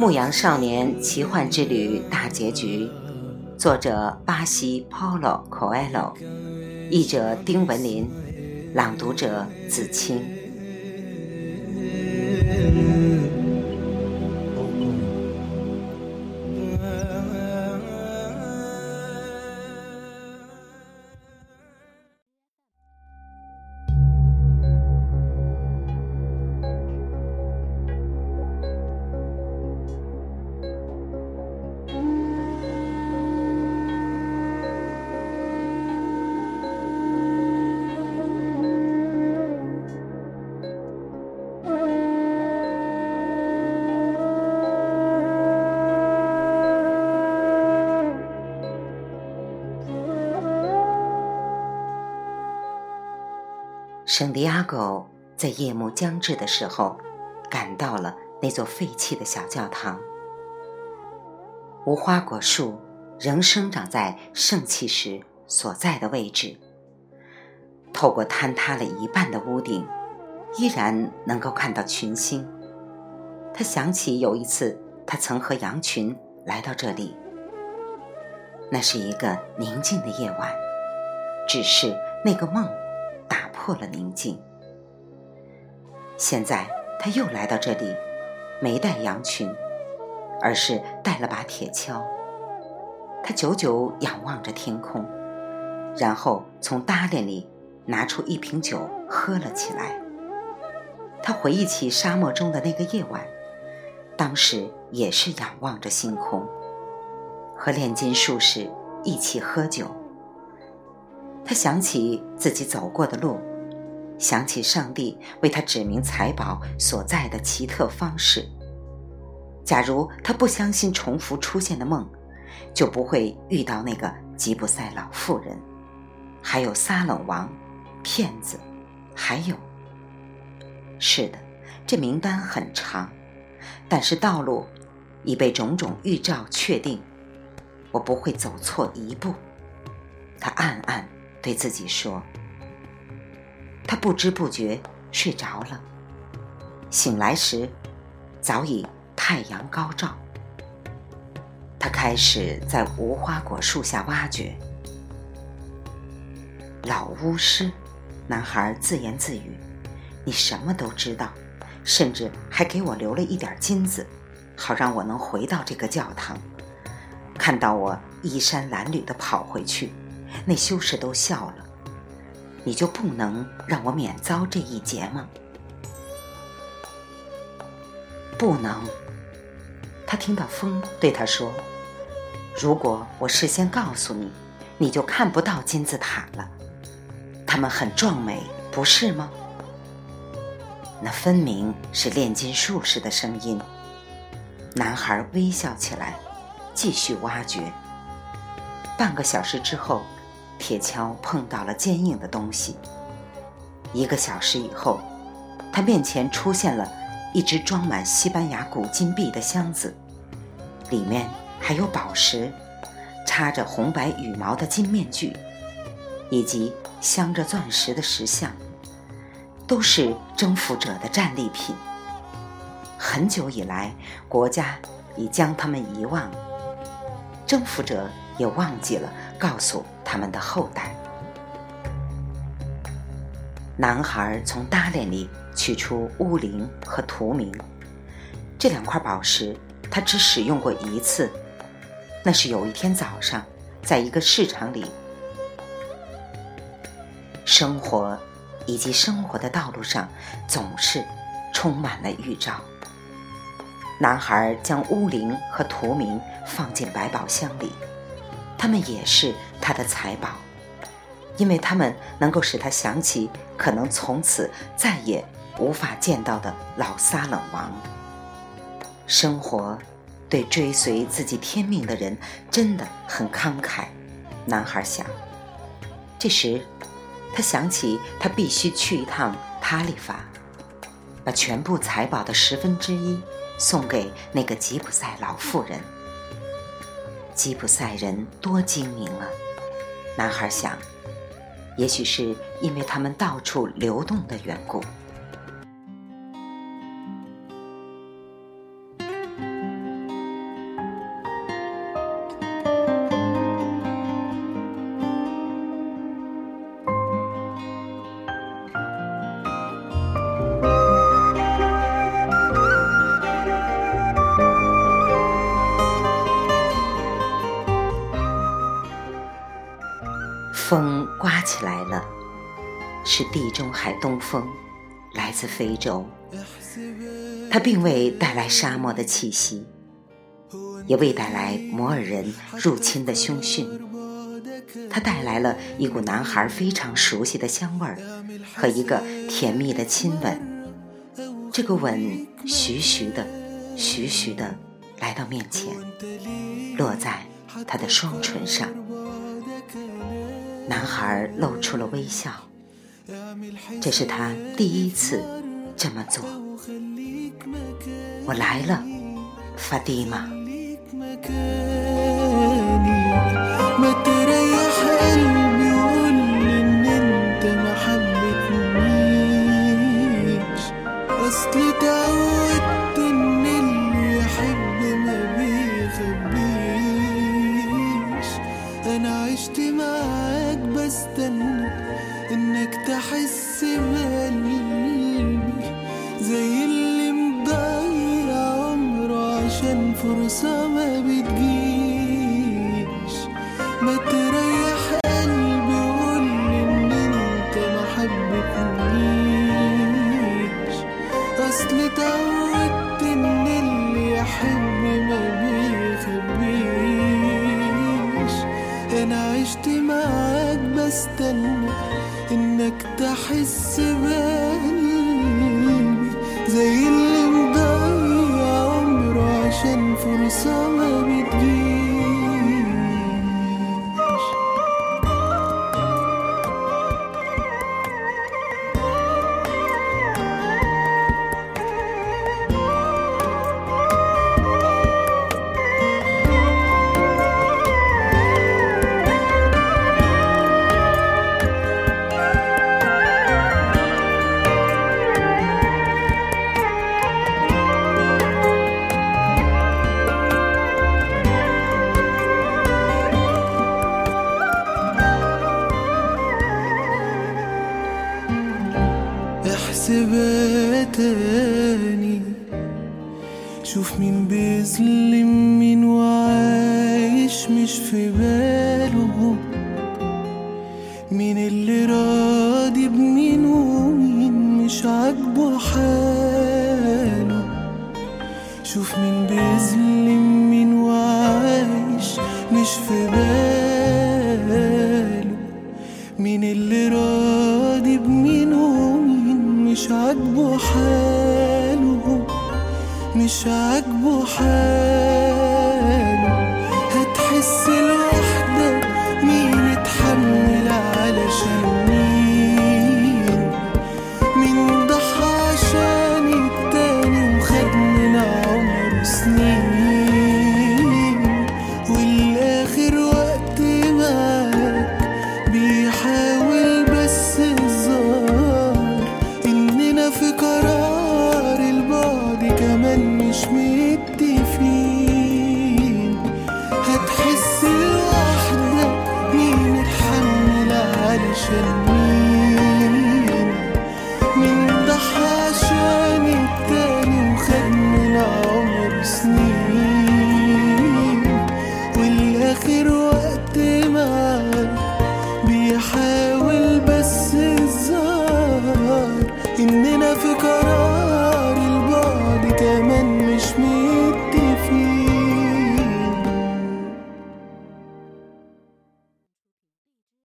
《牧羊少年奇幻之旅》大结局，作者巴西 Paulo Coelho，译者丁文林，朗读者子清。圣地亚哥在夜幕将至的时候，赶到了那座废弃的小教堂。无花果树仍生长在圣器时所在的位置，透过坍塌了一半的屋顶，依然能够看到群星。他想起有一次，他曾和羊群来到这里。那是一个宁静的夜晚，只是那个梦。破了宁静。现在他又来到这里，没带羊群，而是带了把铁锹。他久久仰望着天空，然后从搭链里拿出一瓶酒喝了起来。他回忆起沙漠中的那个夜晚，当时也是仰望着星空，和炼金术士一起喝酒。他想起自己走过的路。想起上帝为他指明财宝所在的奇特方式。假如他不相信重复出现的梦，就不会遇到那个吉普赛老妇人，还有撒冷王、骗子，还有……是的，这名单很长，但是道路已被种种预兆确定，我不会走错一步。他暗暗对自己说。他不知不觉睡着了，醒来时早已太阳高照。他开始在无花果树下挖掘。老巫师，男孩自言自语：“你什么都知道，甚至还给我留了一点金子，好让我能回到这个教堂。看到我衣衫褴褛的跑回去，那修士都笑了。”你就不能让我免遭这一劫吗？不能。他听到风对他说：“如果我事先告诉你，你就看不到金字塔了。它们很壮美，不是吗？”那分明是炼金术士的声音。男孩微笑起来，继续挖掘。半个小时之后。铁锹碰到了坚硬的东西。一个小时以后，他面前出现了一只装满西班牙古金币的箱子，里面还有宝石、插着红白羽毛的金面具，以及镶着钻石的石像，都是征服者的战利品。很久以来，国家已将他们遗忘，征服者也忘记了告诉。他们的后代。男孩从搭链里取出乌灵和图明这两块宝石，他只使用过一次。那是有一天早上，在一个市场里，生活以及生活的道路上总是充满了预兆。男孩将乌灵和图明放进百宝箱里。他们也是他的财宝，因为他们能够使他想起可能从此再也无法见到的老撒冷王。生活对追随自己天命的人真的很慷慨，男孩想。这时，他想起他必须去一趟塔利法，把全部财宝的十分之一送给那个吉普赛老妇人。吉普赛人多精明啊！男孩想，也许是因为他们到处流动的缘故。是地中海东风，来自非洲。它并未带来沙漠的气息，也未带来摩尔人入侵的凶讯。它带来了一股男孩非常熟悉的香味儿和一个甜蜜的亲吻。这个吻徐徐的、徐徐的来到面前，落在他的双唇上。男孩露出了微笑，这是他第一次这么做。我来了，法蒂玛。أنا عشت معاك بستنى إنك تحس بقلبي زي اللي مضيع عمره عشان فرصة ما بي احسبها تاني شوف مين بيظلم مش عاجبه حاله مش عاجبه حاله. هتحس الوقت